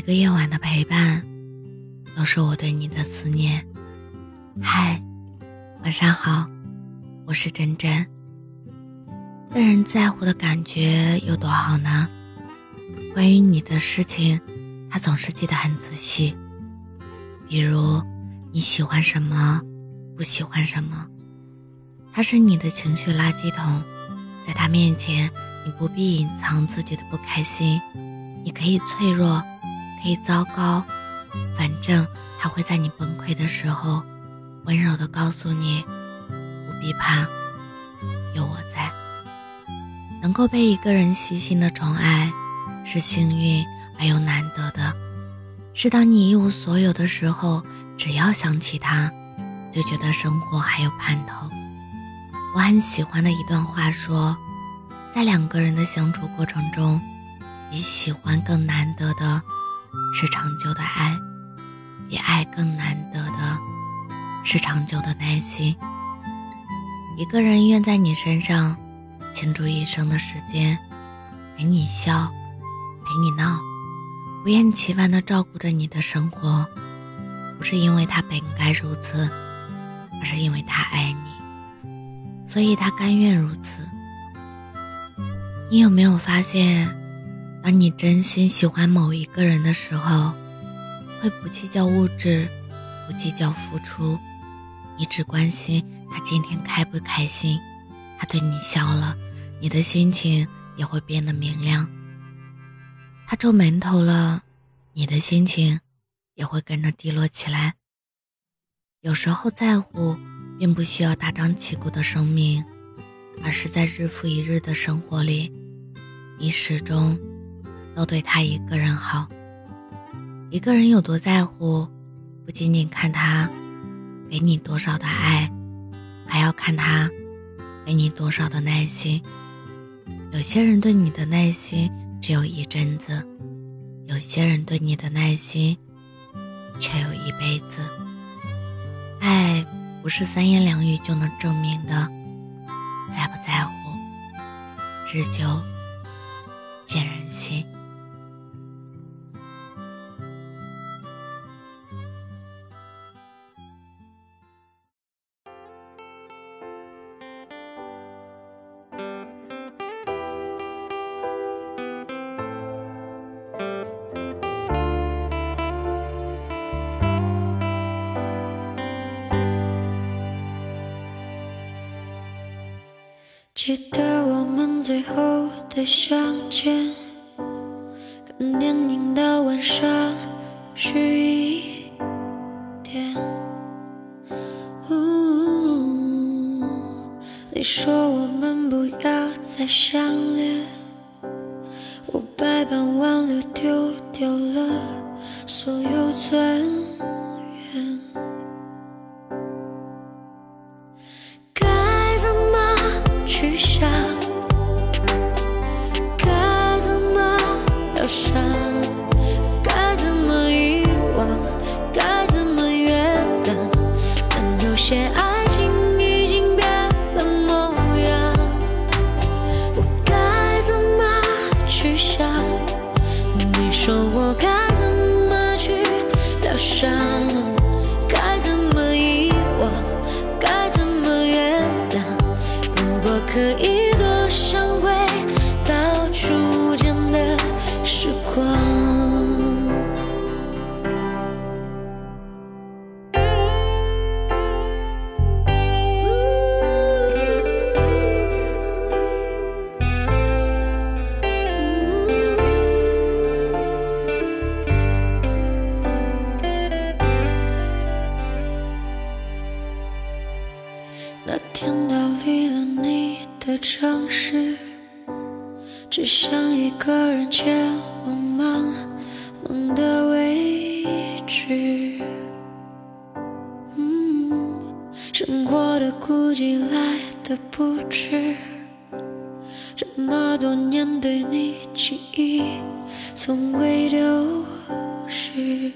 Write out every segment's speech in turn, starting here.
一个夜晚的陪伴，都是我对你的思念。嗨，晚上好，我是真真。被人在乎的感觉有多好呢？关于你的事情，他总是记得很仔细。比如你喜欢什么，不喜欢什么，他是你的情绪垃圾桶，在他面前，你不必隐藏自己的不开心，你可以脆弱。可以糟糕，反正他会在你崩溃的时候，温柔的告诉你，不必怕，有我在。能够被一个人细心的宠爱，是幸运而又难得的。是当你一无所有的时候，只要想起他，就觉得生活还有盼头。我很喜欢的一段话说，在两个人的相处过程中，比喜欢更难得的。是长久的爱，比爱更难得的是长久的耐心。一个人愿在你身上倾注一生的时间，陪你笑，陪你闹，不厌其烦地照顾着你的生活，不是因为他本该如此，而是因为他爱你，所以他甘愿如此。你有没有发现？当你真心喜欢某一个人的时候，会不计较物质，不计较付出，你只关心他今天开不开心。他对你笑了，你的心情也会变得明亮。他皱眉头了，你的心情也会跟着低落起来。有时候在乎，并不需要大张旗鼓的声明，而是在日复一日的生活里，你始终。都对他一个人好。一个人有多在乎，不仅仅看他给你多少的爱，还要看他给你多少的耐心。有些人对你的耐心只有一阵子，有些人对你的耐心却有一辈子。爱不是三言两语就能证明的，在不在乎，日久见人心。记得我们最后的相见，看电影到晚上十一点。你说我们不要再相恋，我百般挽留，丢掉了所有可以城市。只想一个人前往茫茫的未知，嗯，生活的孤寂来的不迟，这么多年对你记忆从未丢失。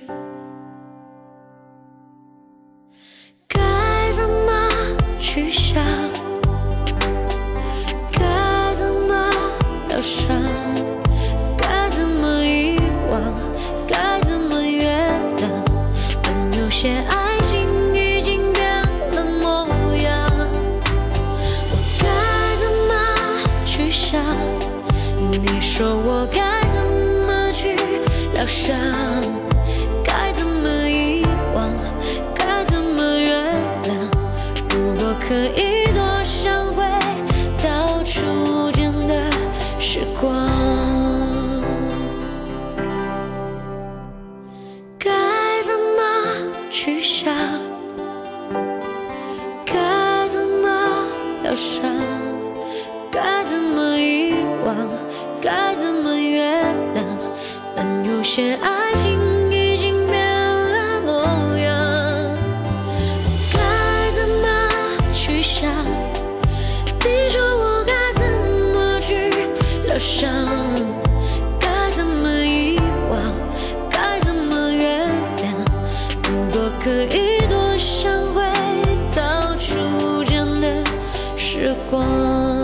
些爱情已经变了？模样我该怎么去想你说我该怎么去疗伤该怎么遗忘该怎么原谅如果可以多想回到初见的时光该怎么遗忘？该怎么原谅？但有些爱情已经变了模样。我该怎么去想？你说我该怎么去疗伤？该怎么遗忘？该怎么原谅？如果可以多想回到初见的时光。